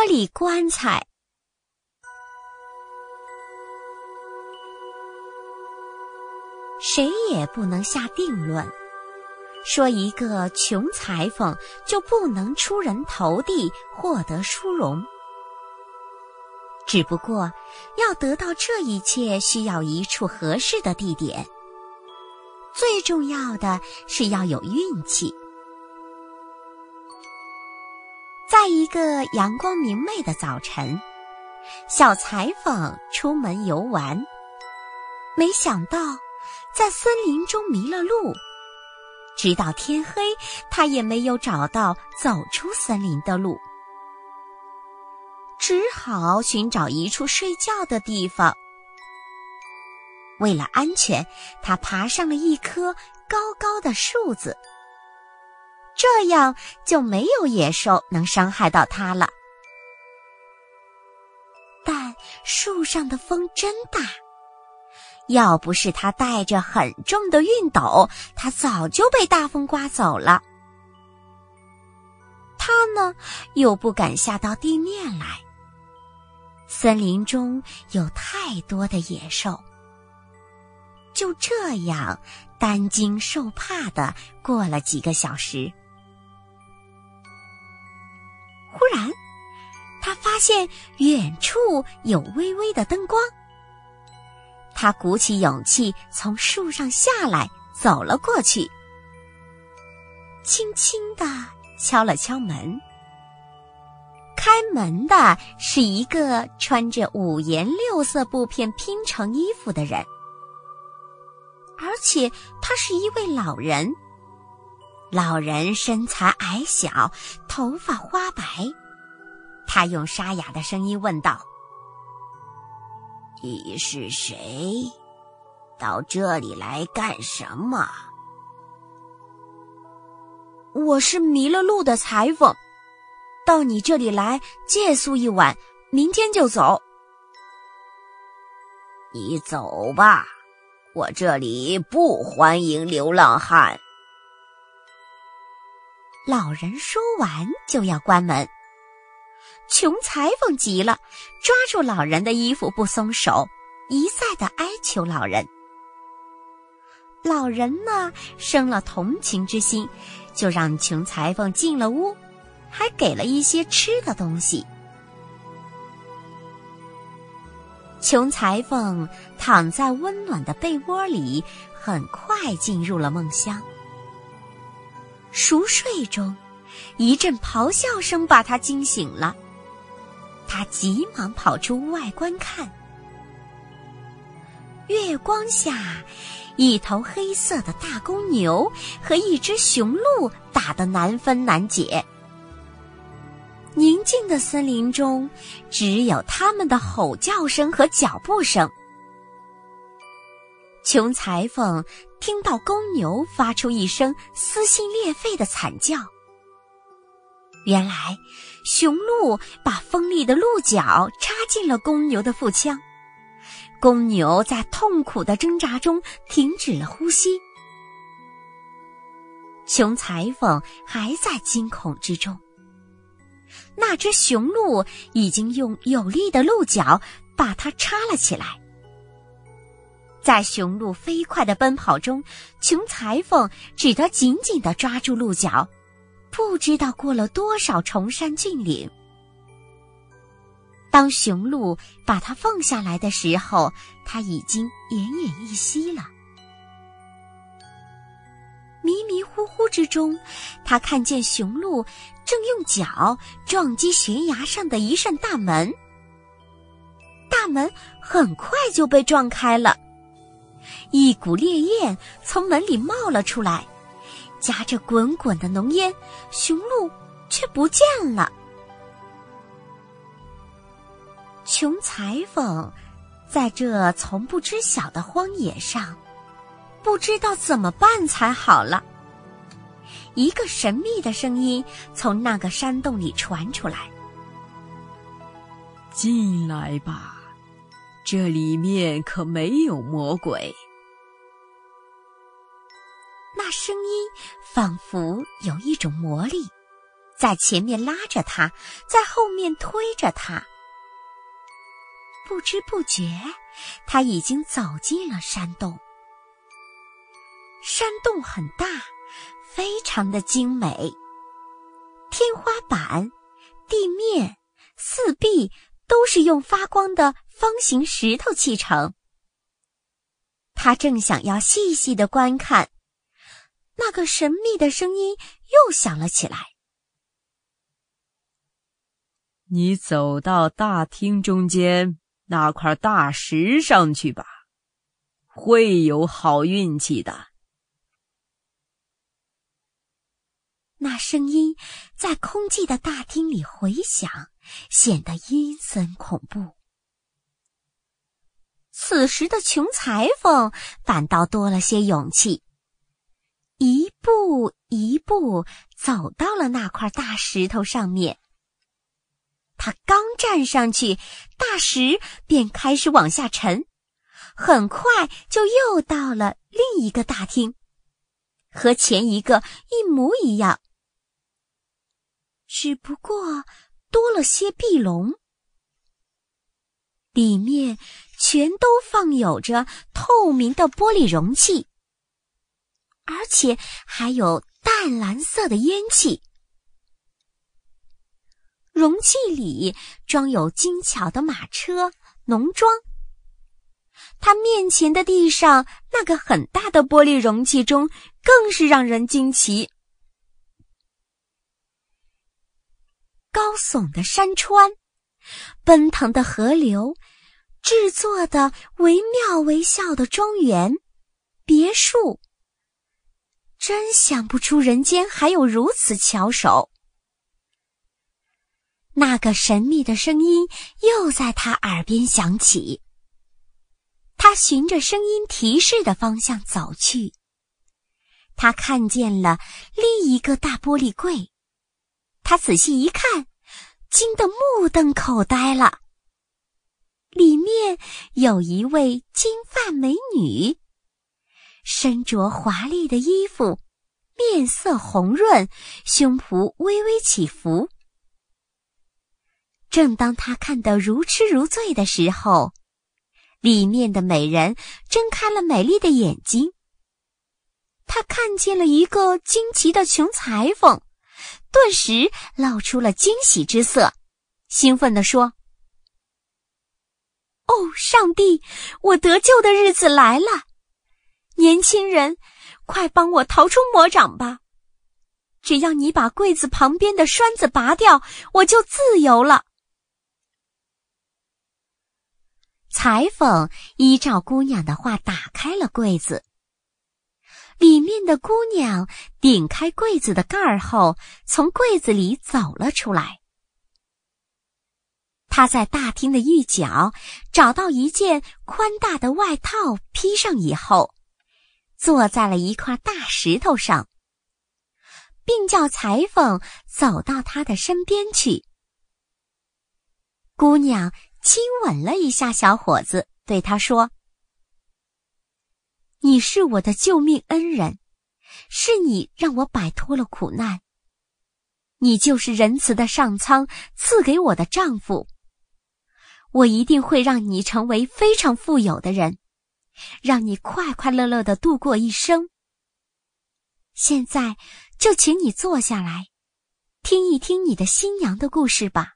玻璃棺材。谁也不能下定论，说一个穷裁缝就不能出人头地，获得殊荣。只不过，要得到这一切，需要一处合适的地点。最重要的是要有运气。在一个阳光明媚的早晨，小裁缝出门游玩，没想到在森林中迷了路，直到天黑，他也没有找到走出森林的路。只好寻找一处睡觉的地方。为了安全，他爬上了一棵高高的树子，这样就没有野兽能伤害到他了。但树上的风真大，要不是他带着很重的熨斗，他早就被大风刮走了。他呢，又不敢下到地面来。森林中有太多的野兽，就这样担惊受怕的过了几个小时。忽然，他发现远处有微微的灯光。他鼓起勇气从树上下来，走了过去，轻轻的敲了敲门。开门的是一个穿着五颜六色布片拼成衣服的人，而且他是一位老人。老人身材矮小，头发花白。他用沙哑的声音问道：“你是谁？到这里来干什么？”“我是迷了路的裁缝。”到你这里来借宿一晚，明天就走。你走吧，我这里不欢迎流浪汉。老人说完就要关门，穷裁缝急了，抓住老人的衣服不松手，一再的哀求老人。老人呢，生了同情之心，就让穷裁缝进了屋。还给了一些吃的东西。穷裁缝躺在温暖的被窝里，很快进入了梦乡。熟睡中，一阵咆哮声把他惊醒了。他急忙跑出屋外观看。月光下，一头黑色的大公牛和一只雄鹿打得难分难解。宁静的森林中，只有他们的吼叫声和脚步声。穷裁缝听到公牛发出一声撕心裂肺的惨叫。原来，雄鹿把锋利的鹿角插进了公牛的腹腔，公牛在痛苦的挣扎中停止了呼吸。穷裁缝还在惊恐之中。那只雄鹿已经用有力的鹿角把它插了起来。在雄鹿飞快的奔跑中，穷裁缝只得紧紧的抓住鹿角，不知道过了多少崇山峻岭。当雄鹿把它放下来的时候，它已经奄奄一息了。迷迷糊糊之中，他看见雄鹿正用脚撞击悬崖上的一扇大门。大门很快就被撞开了，一股烈焰从门里冒了出来，夹着滚滚的浓烟，雄鹿却不见了。穷裁缝在这从不知晓的荒野上。不知道怎么办才好了。一个神秘的声音从那个山洞里传出来：“进来吧，这里面可没有魔鬼。”声音仿佛有一种魔力，在前面拉着他，在后面推着他。不知不觉，他已经走进了山洞。山洞很大，非常的精美。天花板、地面、四壁都是用发光的方形石头砌成。他正想要细细的观看，那个神秘的声音又响了起来：“你走到大厅中间。”那块大石上去吧，会有好运气的。那声音在空寂的大厅里回响，显得阴森恐怖。此时的穷裁缝反倒多了些勇气，一步一步走到了那块大石头上面。他刚站上去，大石便开始往下沉，很快就又到了另一个大厅，和前一个一模一样，只不过多了些壁笼，里面全都放有着透明的玻璃容器，而且还有淡蓝色的烟气。容器里装有精巧的马车、农庄。他面前的地上那个很大的玻璃容器中，更是让人惊奇。高耸的山川，奔腾的河流，制作的惟妙惟肖的庄园、别墅，真想不出人间还有如此巧手。那个神秘的声音又在他耳边响起。他循着声音提示的方向走去。他看见了另一个大玻璃柜，他仔细一看，惊得目瞪口呆了。里面有一位金发美女，身着华丽的衣服，面色红润，胸脯微微起伏。正当他看得如痴如醉的时候，里面的美人睁开了美丽的眼睛。他看见了一个惊奇的穷裁缝，顿时露出了惊喜之色，兴奋地说：“哦，上帝，我得救的日子来了！年轻人，快帮我逃出魔掌吧！只要你把柜子旁边的栓子拔掉，我就自由了。”裁缝依照姑娘的话打开了柜子，里面的姑娘顶开柜子的盖儿后，从柜子里走了出来。她在大厅的一角找到一件宽大的外套，披上以后，坐在了一块大石头上，并叫裁缝走到他的身边去。姑娘。亲吻了一下小伙子，对他说：“你是我的救命恩人，是你让我摆脱了苦难。你就是仁慈的上苍赐给我的丈夫。我一定会让你成为非常富有的人，让你快快乐乐的度过一生。现在就请你坐下来，听一听你的新娘的故事吧。”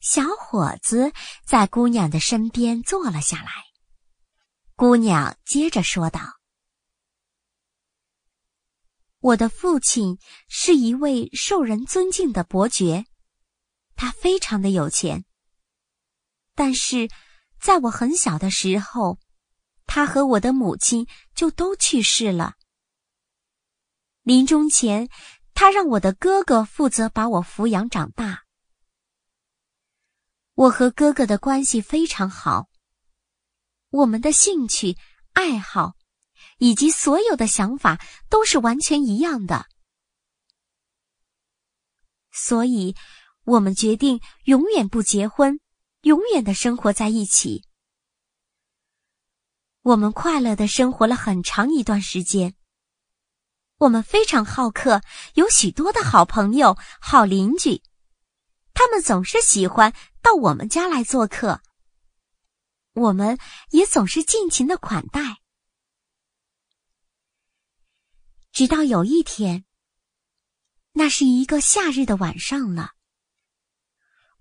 小伙子在姑娘的身边坐了下来。姑娘接着说道：“我的父亲是一位受人尊敬的伯爵，他非常的有钱。但是，在我很小的时候，他和我的母亲就都去世了。临终前，他让我的哥哥负责把我抚养长大。”我和哥哥的关系非常好，我们的兴趣、爱好以及所有的想法都是完全一样的，所以我们决定永远不结婚，永远的生活在一起。我们快乐的生活了很长一段时间。我们非常好客，有许多的好朋友、好邻居，他们总是喜欢到我们家来做客，我们也总是尽情的款待。直到有一天，那是一个夏日的晚上了，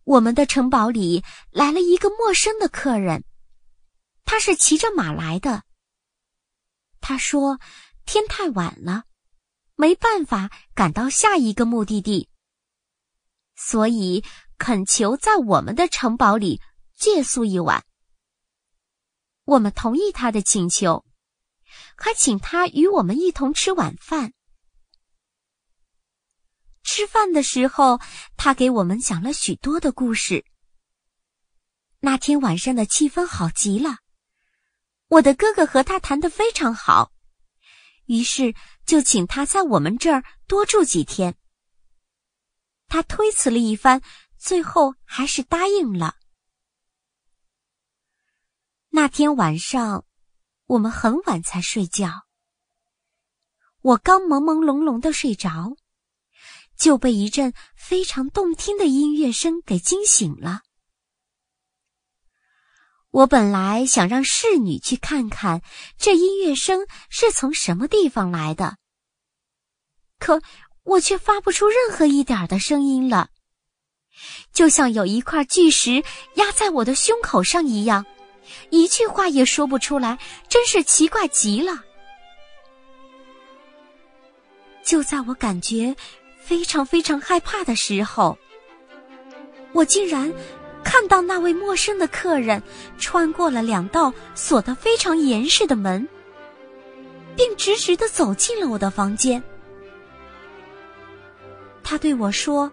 我们的城堡里来了一个陌生的客人，他是骑着马来的。他说：“天太晚了，没办法赶到下一个目的地，所以恳求在我们的城堡里借宿一晚。”我们同意他的请求。还请他与我们一同吃晚饭。吃饭的时候，他给我们讲了许多的故事。那天晚上的气氛好极了，我的哥哥和他谈得非常好，于是就请他在我们这儿多住几天。他推辞了一番，最后还是答应了。那天晚上。我们很晚才睡觉，我刚朦朦胧胧的睡着，就被一阵非常动听的音乐声给惊醒了。我本来想让侍女去看看这音乐声是从什么地方来的，可我却发不出任何一点的声音了，就像有一块巨石压在我的胸口上一样。一句话也说不出来，真是奇怪极了。就在我感觉非常非常害怕的时候，我竟然看到那位陌生的客人穿过了两道锁得非常严实的门，并直直的走进了我的房间。他对我说：“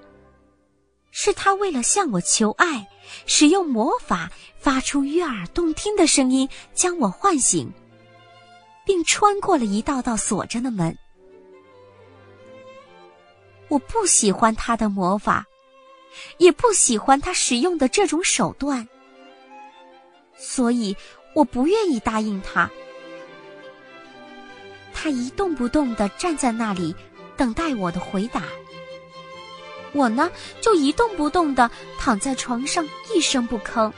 是他为了向我求爱。”使用魔法发出悦耳动听的声音，将我唤醒，并穿过了一道道锁着的门。我不喜欢他的魔法，也不喜欢他使用的这种手段，所以我不愿意答应他。他一动不动的站在那里，等待我的回答。我呢，就一动不动的躺在床上，一声不吭。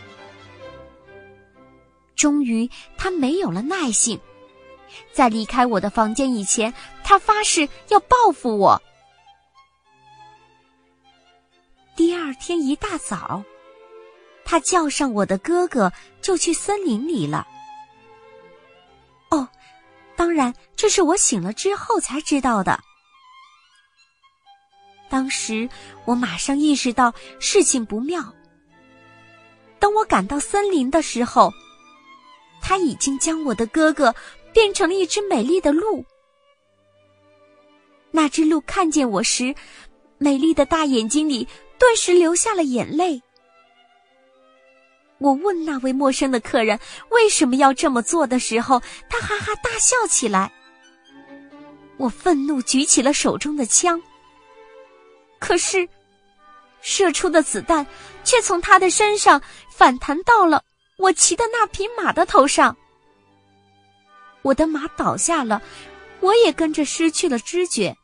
终于，他没有了耐性，在离开我的房间以前，他发誓要报复我。第二天一大早，他叫上我的哥哥，就去森林里了。哦，当然，这是我醒了之后才知道的。当时我马上意识到事情不妙。等我赶到森林的时候，他已经将我的哥哥变成了一只美丽的鹿。那只鹿看见我时，美丽的大眼睛里顿时流下了眼泪。我问那位陌生的客人为什么要这么做的时候，他哈哈大笑起来。我愤怒举起了手中的枪。可是，射出的子弹却从他的身上反弹到了我骑的那匹马的头上。我的马倒下了，我也跟着失去了知觉。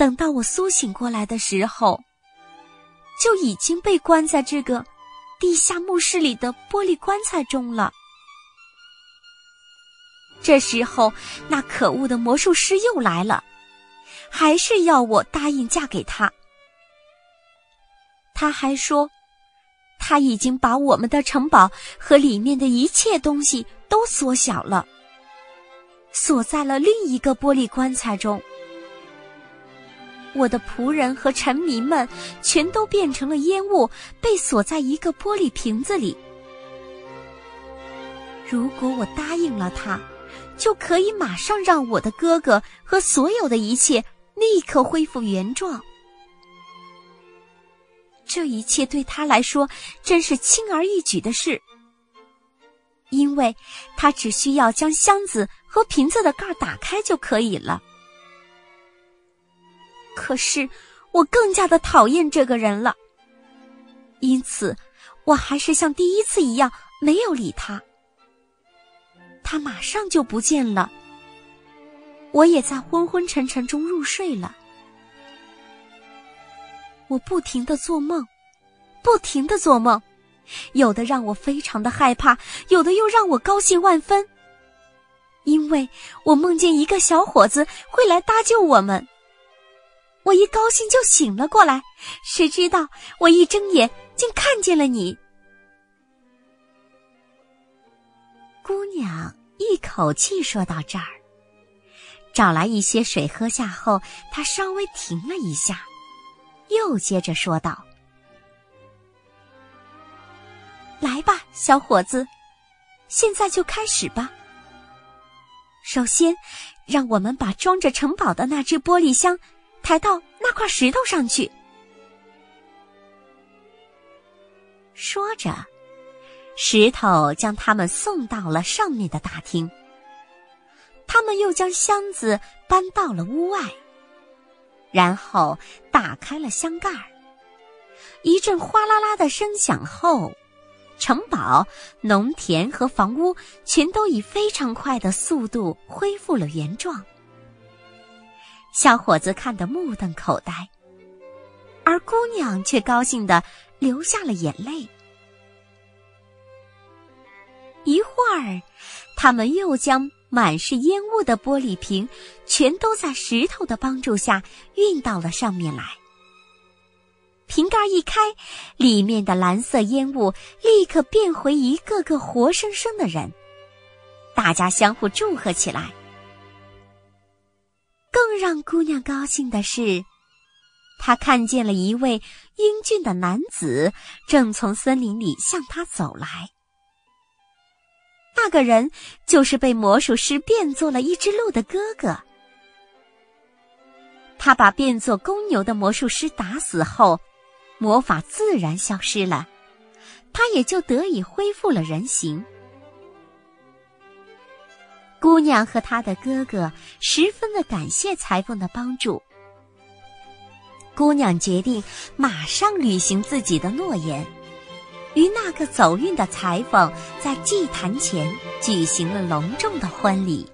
等到我苏醒过来的时候，就已经被关在这个地下墓室里的玻璃棺材中了。这时候，那可恶的魔术师又来了，还是要我答应嫁给他。他还说，他已经把我们的城堡和里面的一切东西都缩小了，锁在了另一个玻璃棺材中。我的仆人和臣民们全都变成了烟雾，被锁在一个玻璃瓶子里。如果我答应了他。就可以马上让我的哥哥和所有的一切立刻恢复原状。这一切对他来说真是轻而易举的事，因为他只需要将箱子和瓶子的盖打开就可以了。可是我更加的讨厌这个人了，因此我还是像第一次一样没有理他。他马上就不见了。我也在昏昏沉沉中入睡了。我不停的做梦，不停的做梦，有的让我非常的害怕，有的又让我高兴万分。因为我梦见一个小伙子会来搭救我们。我一高兴就醒了过来，谁知道我一睁眼竟看见了你。姑娘一口气说到这儿，找来一些水喝下后，她稍微停了一下，又接着说道：“来吧，小伙子，现在就开始吧。首先，让我们把装着城堡的那只玻璃箱。”抬到那块石头上去。说着，石头将他们送到了上面的大厅。他们又将箱子搬到了屋外，然后打开了箱盖儿。一阵哗啦啦的声响后，城堡、农田和房屋全都以非常快的速度恢复了原状。小伙子看得目瞪口呆，而姑娘却高兴的流下了眼泪。一会儿，他们又将满是烟雾的玻璃瓶全都在石头的帮助下运到了上面来。瓶盖一开，里面的蓝色烟雾立刻变回一个个活生生的人，大家相互祝贺起来。更让姑娘高兴的是，她看见了一位英俊的男子正从森林里向她走来。那个人就是被魔术师变作了一只鹿的哥哥。他把变作公牛的魔术师打死后，魔法自然消失了，他也就得以恢复了人形。姑娘和她的哥哥十分的感谢裁缝的帮助。姑娘决定马上履行自己的诺言，与那个走运的裁缝在祭坛前举行了隆重的婚礼。